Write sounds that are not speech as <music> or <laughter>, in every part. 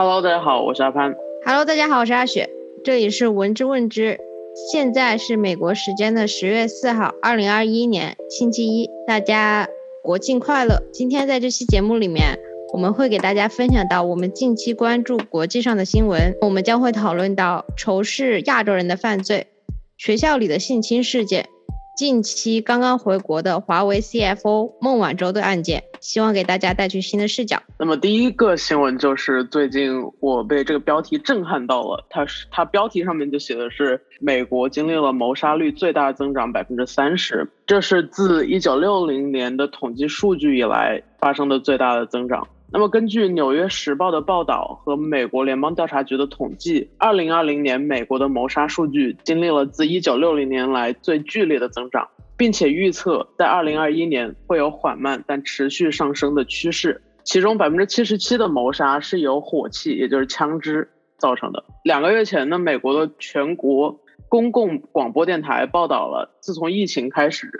Hello，大家好，我是阿潘。Hello，大家好，我是阿雪。这里是闻之问之。现在是美国时间的十月四号，二零二一年星期一，大家国庆快乐。今天在这期节目里面，我们会给大家分享到我们近期关注国际上的新闻。我们将会讨论到仇视亚洲人的犯罪、学校里的性侵事件。近期刚刚回国的华为 CFO 孟晚舟的案件，希望给大家带去新的视角。那么第一个新闻就是最近我被这个标题震撼到了，它是它标题上面就写的是美国经历了谋杀率最大增长百分之三十，这是自一九六零年的统计数据以来发生的最大的增长。那么，根据《纽约时报》的报道和美国联邦调查局的统计，二零二零年美国的谋杀数据经历了自一九六零年来最剧烈的增长，并且预测在二零二一年会有缓慢但持续上升的趋势。其中百分之七十七的谋杀是由火器，也就是枪支造成的。两个月前呢，美国的全国公共广播电台报道了，自从疫情开始。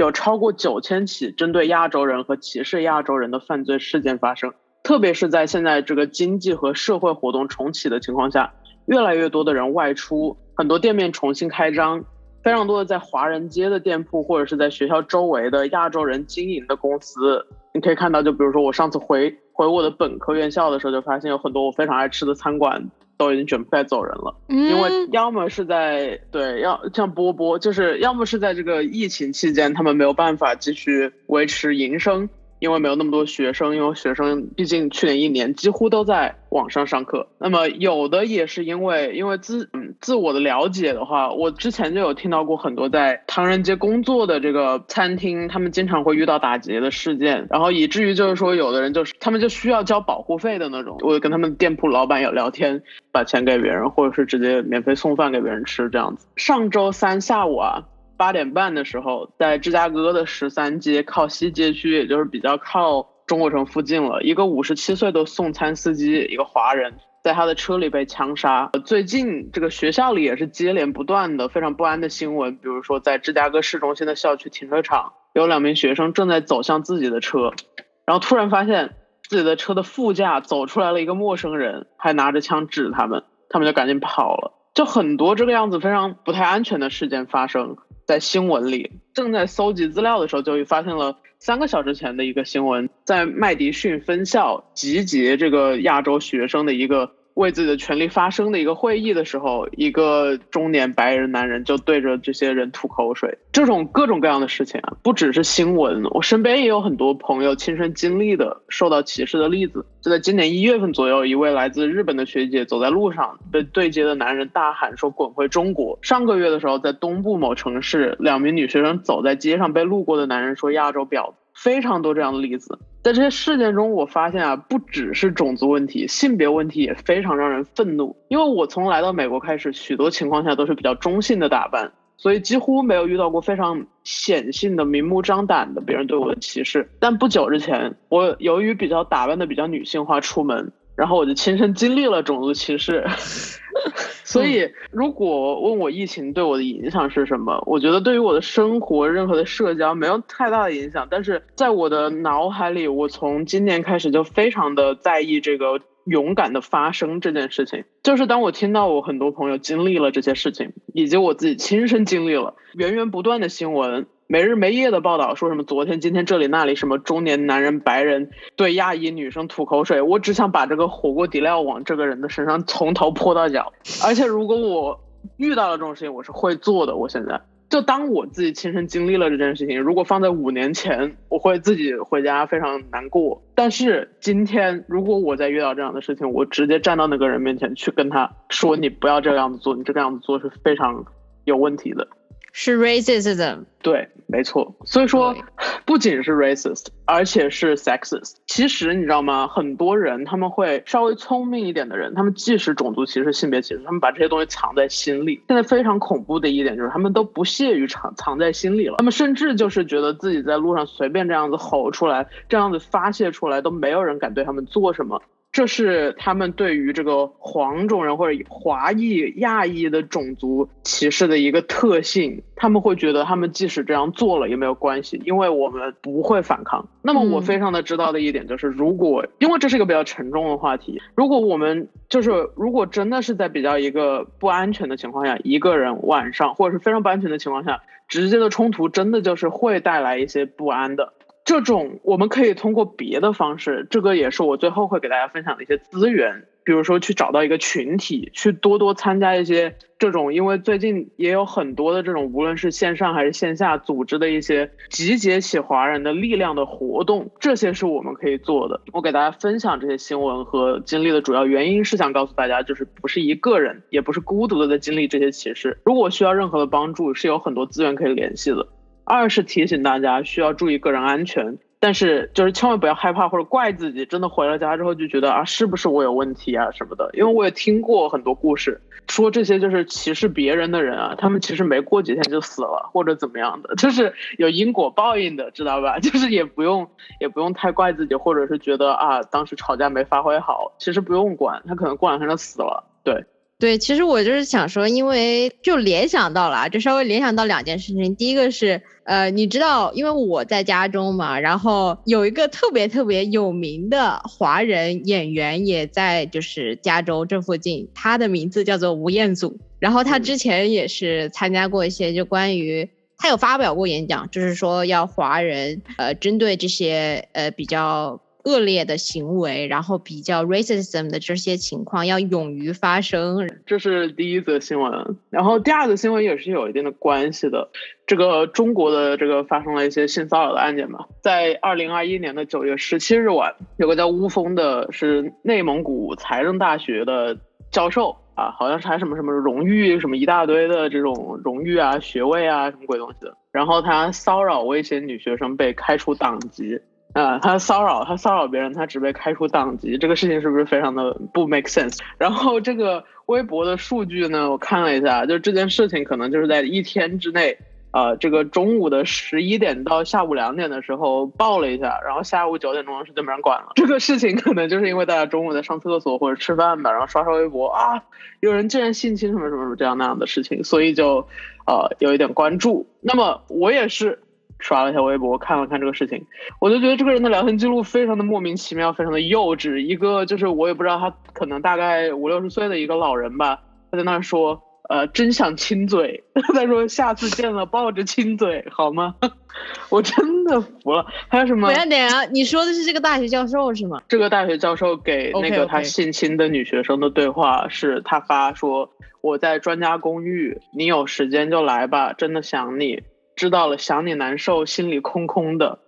有超过九千起针对亚洲人和歧视亚洲人的犯罪事件发生，特别是在现在这个经济和社会活动重启的情况下，越来越多的人外出，很多店面重新开张，非常多的在华人街的店铺或者是在学校周围的亚洲人经营的公司，你可以看到，就比如说我上次回回我的本科院校的时候，就发现有很多我非常爱吃的餐馆。都已经准备该走人了，因为要么是在对，要像波波，就是要么是在这个疫情期间，他们没有办法继续维持营生。因为没有那么多学生，因为学生毕竟去年一年几乎都在网上上课。那么有的也是因为，因为自嗯自我的了解的话，我之前就有听到过很多在唐人街工作的这个餐厅，他们经常会遇到打劫的事件，然后以至于就是说，有的人就是他们就需要交保护费的那种。我跟他们店铺老板有聊天，把钱给别人，或者是直接免费送饭给别人吃这样子。上周三下午啊。八点半的时候，在芝加哥的十三街靠西街区，也就是比较靠中国城附近了，一个五十七岁的送餐司机，一个华人，在他的车里被枪杀。最近这个学校里也是接连不断的非常不安的新闻，比如说在芝加哥市中心的校区停车场，有两名学生正在走向自己的车，然后突然发现自己的车的副驾走出来了一个陌生人，还拿着枪指他们，他们就赶紧跑了。就很多这个样子非常不太安全的事件发生。在新闻里，正在搜集资料的时候，就发现了三个小时前的一个新闻，在麦迪逊分校集结这个亚洲学生的一个。为自己的权利发声的一个会议的时候，一个中年白人男人就对着这些人吐口水。这种各种各样的事情啊，不只是新闻，我身边也有很多朋友亲身经历的受到歧视的例子。就在今年一月份左右，一位来自日本的学姐走在路上，被对接的男人大喊说：“滚回中国！”上个月的时候，在东部某城市，两名女学生走在街上，被路过的男人说：“亚洲婊子。”非常多这样的例子，在这些事件中，我发现啊，不只是种族问题，性别问题也非常让人愤怒。因为我从来到美国开始，许多情况下都是比较中性的打扮，所以几乎没有遇到过非常显性的、明目张胆的别人对我的歧视。但不久之前，我由于比较打扮的比较女性化出门。然后我就亲身经历了种族歧视，<laughs> 所以如果问我疫情对我的影响是什么，我觉得对于我的生活、任何的社交没有太大的影响。但是在我的脑海里，我从今年开始就非常的在意这个勇敢的发生这件事情。就是当我听到我很多朋友经历了这些事情，以及我自己亲身经历了源源不断的新闻。没日没夜的报道说什么昨天今天这里那里什么中年男人白人对亚裔女生吐口水，我只想把这个火锅底料往这个人的身上从头泼到脚。而且如果我遇到了这种事情，我是会做的。我现在就当我自己亲身经历了这件事情，如果放在五年前，我会自己回家非常难过。但是今天如果我再遇到这样的事情，我直接站到那个人面前去跟他说：“你不要这个样子做，你这个样子做是非常有问题的。”是 racism，对，没错。所以说，<laughs> 不仅是 racist，而且是 sexist。其实你知道吗？很多人他们会稍微聪明一点的人，他们既是种族歧视、性别歧视，他们把这些东西藏在心里。现在非常恐怖的一点就是，他们都不屑于藏藏在心里了。他们甚至就是觉得自己在路上随便这样子吼出来，这样子发泄出来，都没有人敢对他们做什么。这是他们对于这个黄种人或者华裔、亚裔的种族歧视的一个特性。他们会觉得，他们即使这样做了也没有关系，因为我们不会反抗。那么我非常的知道的一点就是，如果因为这是一个比较沉重的话题，如果我们就是如果真的是在比较一个不安全的情况下，一个人晚上或者是非常不安全的情况下，直接的冲突真的就是会带来一些不安的。这种我们可以通过别的方式，这个也是我最后会给大家分享的一些资源，比如说去找到一个群体，去多多参加一些这种，因为最近也有很多的这种，无论是线上还是线下组织的一些集结起华人的力量的活动，这些是我们可以做的。我给大家分享这些新闻和经历的主要原因是想告诉大家，就是不是一个人，也不是孤独的在经历这些歧视。如果需要任何的帮助，是有很多资源可以联系的。二是提醒大家需要注意个人安全，但是就是千万不要害怕或者怪自己，真的回了家之后就觉得啊是不是我有问题啊什么的。因为我也听过很多故事，说这些就是歧视别人的人啊，他们其实没过几天就死了或者怎么样的，就是有因果报应的，知道吧？<laughs> 就是也不用也不用太怪自己，或者是觉得啊当时吵架没发挥好，其实不用管，他可能过两天就死了。对。对，其实我就是想说，因为就联想到了，就稍微联想到两件事情。第一个是，呃，你知道，因为我在家中嘛，然后有一个特别特别有名的华人演员也在就是加州这附近，他的名字叫做吴彦祖。然后他之前也是参加过一些就关于他有发表过演讲，就是说要华人呃针对这些呃比较。恶劣的行为，然后比较 racism 的这些情况要勇于发声，这是第一则新闻。然后第二则新闻也是有一定的关系的。这个中国的这个发生了一些性骚扰的案件嘛，在二零二一年的九月十七日晚，有个叫乌峰的，是内蒙古财政大学的教授啊，好像是还什么什么荣誉什么一大堆的这种荣誉啊、学位啊什么鬼东西的。然后他骚扰威胁女学生，被开除党籍。啊，他骚扰他骚扰别人，他只被开除党籍，这个事情是不是非常的不 make sense？<laughs> 然后这个微博的数据呢，我看了一下，就这件事情可能就是在一天之内，呃，这个中午的十一点到下午两点的时候报了一下，然后下午九点钟是就没人管了。这个事情可能就是因为大家中午在上厕所或者吃饭吧，然后刷刷微博啊，有人竟然性侵什么什么什么这样那样的事情，所以就呃有一点关注。那么我也是。刷了一下微博，看了看这个事情，我就觉得这个人的聊天记录非常的莫名其妙，非常的幼稚。一个就是我也不知道他可能大概五六十岁的一个老人吧，他在那说，呃，真想亲嘴。<laughs> 他说下次见了抱着亲嘴好吗？<laughs> 我真的服了。还有什么？等下等下，你说的是这个大学教授是吗？这个大学教授给那个他性侵的女学生的对话是他发说，我在专家公寓，你有时间就来吧，真的想你。知道了，想你难受，心里空空的，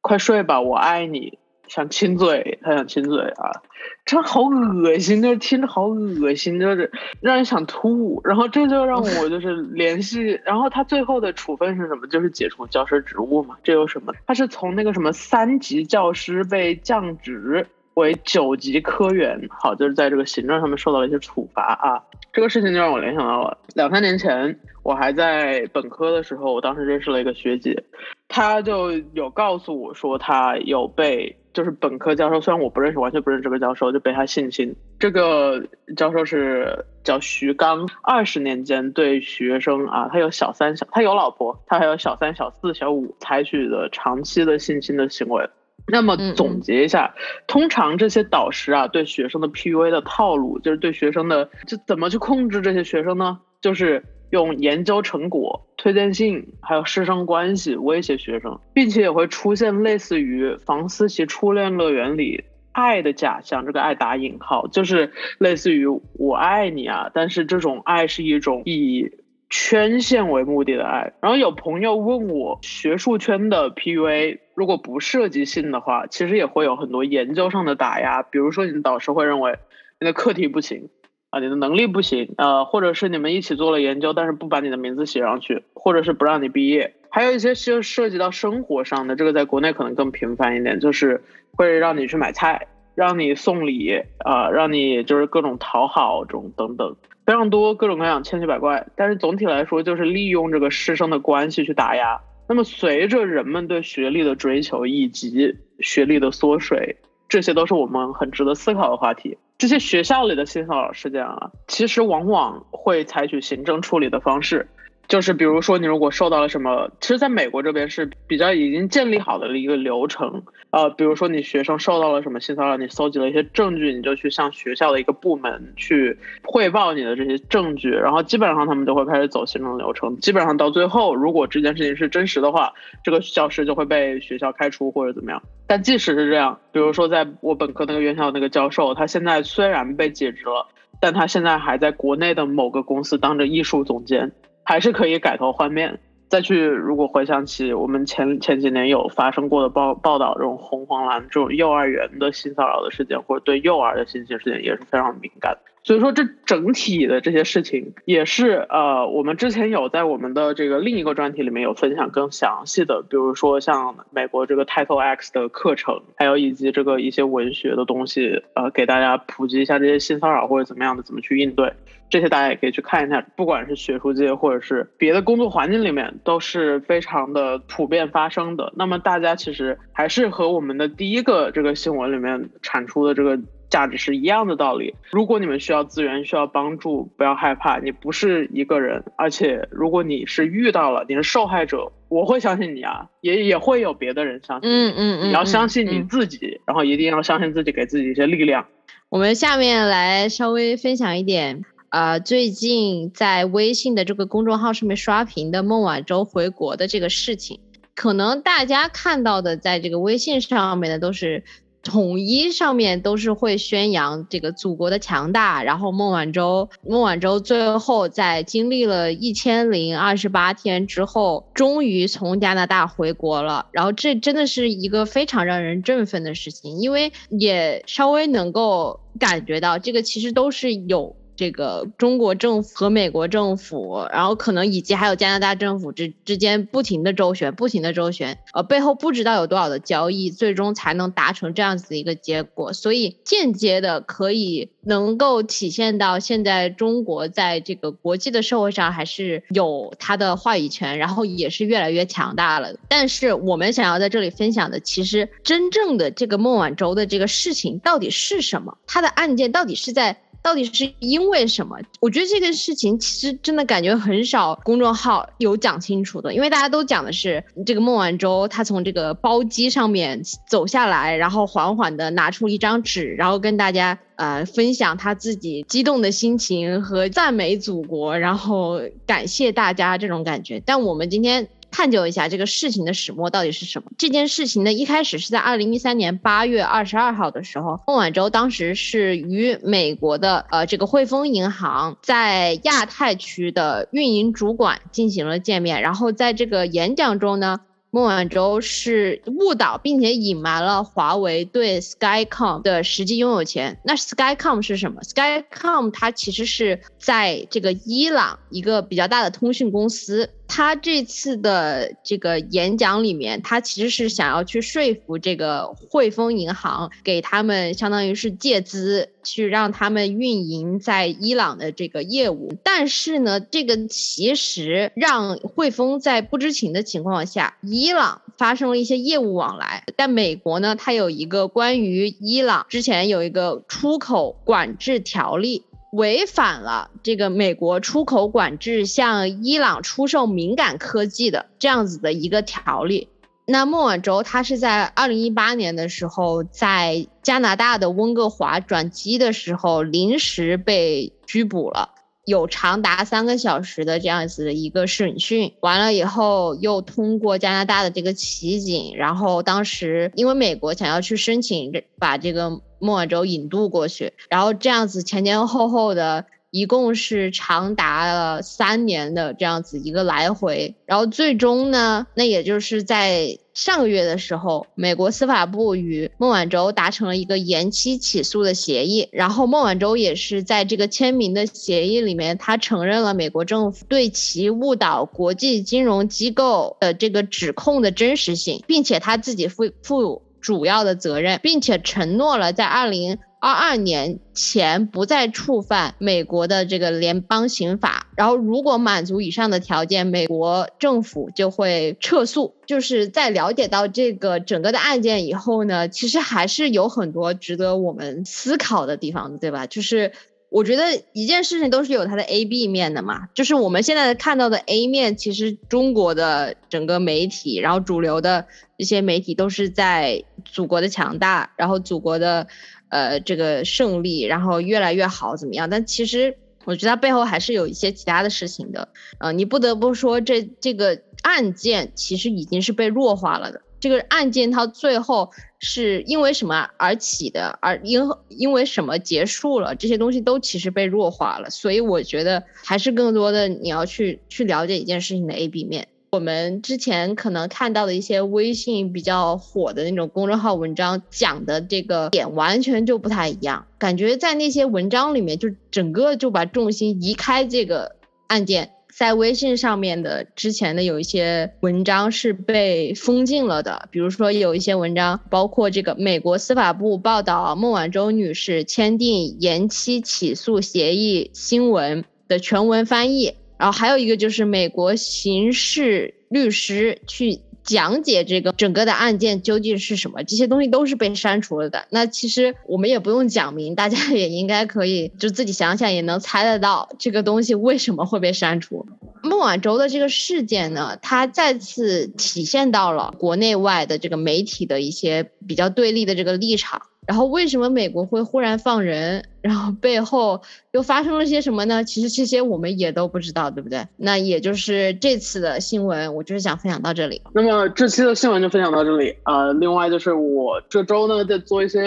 快睡吧，我爱你。想亲嘴，他想亲嘴啊，这好恶心，就是听着好恶心，就是让人想吐。然后这就让我 <laughs> 就是联系，然后他最后的处分是什么？就是解除教师职务嘛。这有什么？他是从那个什么三级教师被降职为九级科员，好，就是在这个行政上面受到了一些处罚啊。这个事情就让我联想到了两三年前。我还在本科的时候，我当时认识了一个学姐，她就有告诉我说，她有被就是本科教授，虽然我不认识，完全不认识这个教授，就被他性侵。这个教授是叫徐刚，二十年间对学生啊，他有小三小，他有老婆，他还有小三小四小五，采取的长期的性侵的行为。那么总结一下，通常这些导师啊，对学生的 PUA 的套路，就是对学生的就怎么去控制这些学生呢？就是。用研究成果、推荐信，还有师生关系威胁学生，并且也会出现类似于房思琪初恋乐园里爱的假象。这个爱打引号，就是类似于我爱你啊，但是这种爱是一种以圈线为目的的爱。然后有朋友问我，学术圈的 PUA 如果不涉及性的话，其实也会有很多研究上的打压，比如说你的导师会认为你的课题不行。啊，你的能力不行，呃，或者是你们一起做了研究，但是不把你的名字写上去，或者是不让你毕业，还有一些是涉及到生活上的，这个在国内可能更频繁一点，就是会让你去买菜，让你送礼，啊，让你就是各种讨好这种等等，非常多各种各样千奇百怪，但是总体来说就是利用这个师生的关系去打压。那么随着人们对学历的追求以及学历的缩水。这些都是我们很值得思考的话题。这些学校里的性骚扰事件啊，其实往往会采取行政处理的方式。就是比如说，你如果受到了什么，其实在美国这边是比较已经建立好的一个流程。呃，比如说你学生受到了什么性骚扰，你搜集了一些证据，你就去向学校的一个部门去汇报你的这些证据，然后基本上他们就会开始走行政流程。基本上到最后，如果这件事情是真实的话，这个教师就会被学校开除或者怎么样。但即使是这样，比如说在我本科那个院校那个教授，他现在虽然被解职了，但他现在还在国内的某个公司当着艺术总监。还是可以改头换面，再去如果回想起我们前前几年有发生过的报报道，这种红黄蓝这种幼儿园的性骚扰的事件，或者对幼儿的性侵事件，也是非常敏感。所以说，这整体的这些事情也是呃，我们之前有在我们的这个另一个专题里面有分享更详细的，比如说像美国这个 Title X 的课程，还有以及这个一些文学的东西，呃，给大家普及一下这些性骚扰或者怎么样的怎么去应对。这些大家也可以去看一下，不管是学术界或者是别的工作环境里面，都是非常的普遍发生的。那么大家其实还是和我们的第一个这个新闻里面产出的这个价值是一样的道理。如果你们需要资源、需要帮助，不要害怕，你不是一个人。而且如果你是遇到了，你是受害者，我会相信你啊，也也会有别的人相信。嗯嗯嗯，你要相信你自己，然后一定要相信自己，给自己一些力量。我们下面来稍微分享一点。呃，最近在微信的这个公众号上面刷屏的孟晚舟回国的这个事情，可能大家看到的，在这个微信上面的都是统一上面都是会宣扬这个祖国的强大，然后孟晚舟，孟晚舟最后在经历了一千零二十八天之后，终于从加拿大回国了，然后这真的是一个非常让人振奋的事情，因为也稍微能够感觉到这个其实都是有。这个中国政府和美国政府，然后可能以及还有加拿大政府之之间不停的周旋，不停的周旋，呃，背后不知道有多少的交易，最终才能达成这样子的一个结果。所以间接的可以能够体现到现在中国在这个国际的社会上还是有它的话语权，然后也是越来越强大了。但是我们想要在这里分享的，其实真正的这个孟晚舟的这个事情到底是什么？他的案件到底是在？到底是因为什么？我觉得这个事情其实真的感觉很少公众号有讲清楚的，因为大家都讲的是这个孟晚舟，她从这个包机上面走下来，然后缓缓的拿出一张纸，然后跟大家呃分享她自己激动的心情和赞美祖国，然后感谢大家这种感觉。但我们今天。探究一下这个事情的始末到底是什么？这件事情呢，一开始是在二零一三年八月二十二号的时候，孟晚舟当时是与美国的呃这个汇丰银行在亚太区的运营主管进行了见面，然后在这个演讲中呢。孟晚舟是误导并且隐瞒了华为对 Skycom 的实际拥有权。那 Skycom 是什么？Skycom 它其实是在这个伊朗一个比较大的通讯公司。他这次的这个演讲里面，他其实是想要去说服这个汇丰银行，给他们相当于是借资，去让他们运营在伊朗的这个业务。但是呢，这个其实让汇丰在不知情的情况下，伊朗发生了一些业务往来。但美国呢，它有一个关于伊朗之前有一个出口管制条例。违反了这个美国出口管制向伊朗出售敏感科技的这样子的一个条例。那孟晚舟他是在二零一八年的时候，在加拿大的温哥华转机的时候临时被拘捕了，有长达三个小时的这样子的一个审讯。完了以后，又通过加拿大的这个骑警，然后当时因为美国想要去申请把这个。孟晚舟引渡过去，然后这样子前前后后的，一共是长达了三年的这样子一个来回，然后最终呢，那也就是在上个月的时候，美国司法部与孟晚舟达成了一个延期起诉的协议，然后孟晚舟也是在这个签名的协议里面，他承认了美国政府对其误导国际金融机构的这个指控的真实性，并且他自己负负。主要的责任，并且承诺了在二零二二年前不再触犯美国的这个联邦刑法，然后如果满足以上的条件，美国政府就会撤诉。就是在了解到这个整个的案件以后呢，其实还是有很多值得我们思考的地方，对吧？就是我觉得一件事情都是有它的 A、B 面的嘛。就是我们现在看到的 A 面，其实中国的整个媒体，然后主流的一些媒体都是在祖国的强大，然后祖国的。呃，这个胜利，然后越来越好，怎么样？但其实我觉得背后还是有一些其他的事情的。呃，你不得不说，这这个案件其实已经是被弱化了的。这个案件它最后是因为什么而起的，而因因为什么结束了，这些东西都其实被弱化了。所以我觉得还是更多的你要去去了解一件事情的 A、B 面。我们之前可能看到的一些微信比较火的那种公众号文章，讲的这个点完全就不太一样。感觉在那些文章里面，就整个就把重心移开这个案件。在微信上面的之前的有一些文章是被封禁了的，比如说有一些文章，包括这个美国司法部报道孟晚舟女士签订延期起诉协议新闻的全文翻译。然后还有一个就是美国刑事律师去讲解这个整个的案件究竟是什么，这些东西都是被删除了的。那其实我们也不用讲明，大家 <laughs> 也应该可以就自己想想也能猜得到这个东西为什么会被删除。孟晚舟的这个事件呢，它再次体现到了国内外的这个媒体的一些比较对立的这个立场。然后为什么美国会忽然放人？然后背后又发生了些什么呢？其实这些我们也都不知道，对不对？那也就是这次的新闻，我就是想分享到这里。那么这期的新闻就分享到这里啊。另外就是我这周呢在做一些。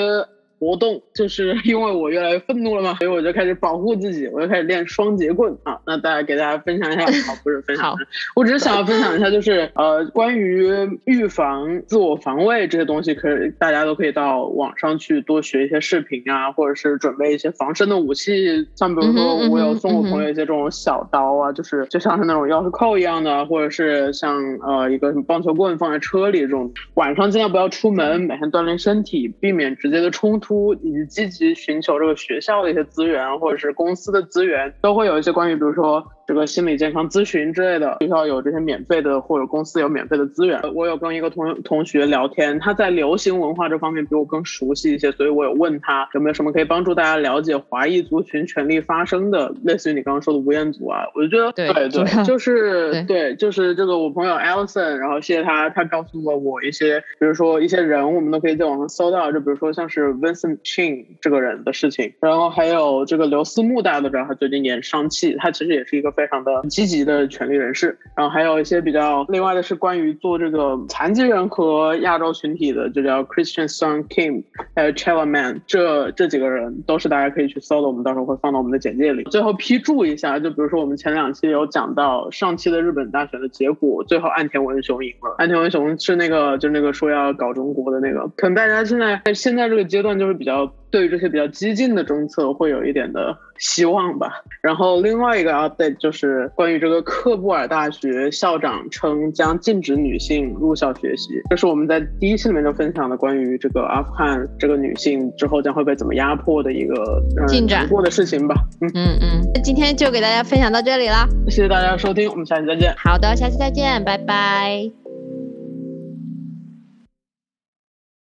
活动就是 <laughs> 因为我越来越愤怒了嘛，所以我就开始保护自己，我就开始练双节棍啊。那大家给大家分享一下，<laughs> 好，不是分享，我只是想要分享一下，就是呃，关于预防、自我防卫这些东西，可以大家都可以到网上去多学一些视频啊，或者是准备一些防身的武器，像比如说我有送我朋友一些这种小刀啊，就是就像是那种钥匙扣一样的，或者是像呃一个什么棒球棍放在车里这种，晚上尽量不要出门，每天锻炼身体，避免直接的冲突。出以及积极寻求这个学校的一些资源，或者是公司的资源，都会有一些关于，比如说。这个心理健康咨询之类的，学校有这些免费的，或者公司有免费的资源。我有跟一个同同学聊天，他在流行文化这方面比我更熟悉一些，所以我有问他有没有什么可以帮助大家了解华裔族群权利发生的，类似于你刚刚说的吴彦祖啊，我就觉得对对，就是 <laughs> 对，就是这个我朋友 Alison，然后谢谢他，他告诉了我一些，比如说一些人，我们都可以在网上搜到，就比如说像是 Vincent Chin 这个人的事情，然后还有这个刘思慕，大家都知道他最近演上汽，他其实也是一个。非常的积极的权利人士，然后还有一些比较另外的是关于做这个残疾人和亚洲群体的，就叫 Christian Sun Kim，还有 Chella Man，这这几个人都是大家可以去搜的，我们到时候会放到我们的简介里。最后批注一下，就比如说我们前两期有讲到上期的日本大选的结果，最后岸田文雄赢了。岸田文雄是那个就那个说要搞中国的那个，可能大家现在在现在这个阶段就是比较。对于这些比较激进的政策，会有一点的希望吧。然后另外一个 update 就是关于这个克布尔大学校长称将禁止女性入校学习，这是我们在第一期里面就分享的关于这个阿富汗这个女性之后将会被怎么压迫的一个进展过的事情吧。嗯嗯嗯，那今天就给大家分享到这里了，谢谢大家收听，我们下期再见。好的，下期再见，拜拜。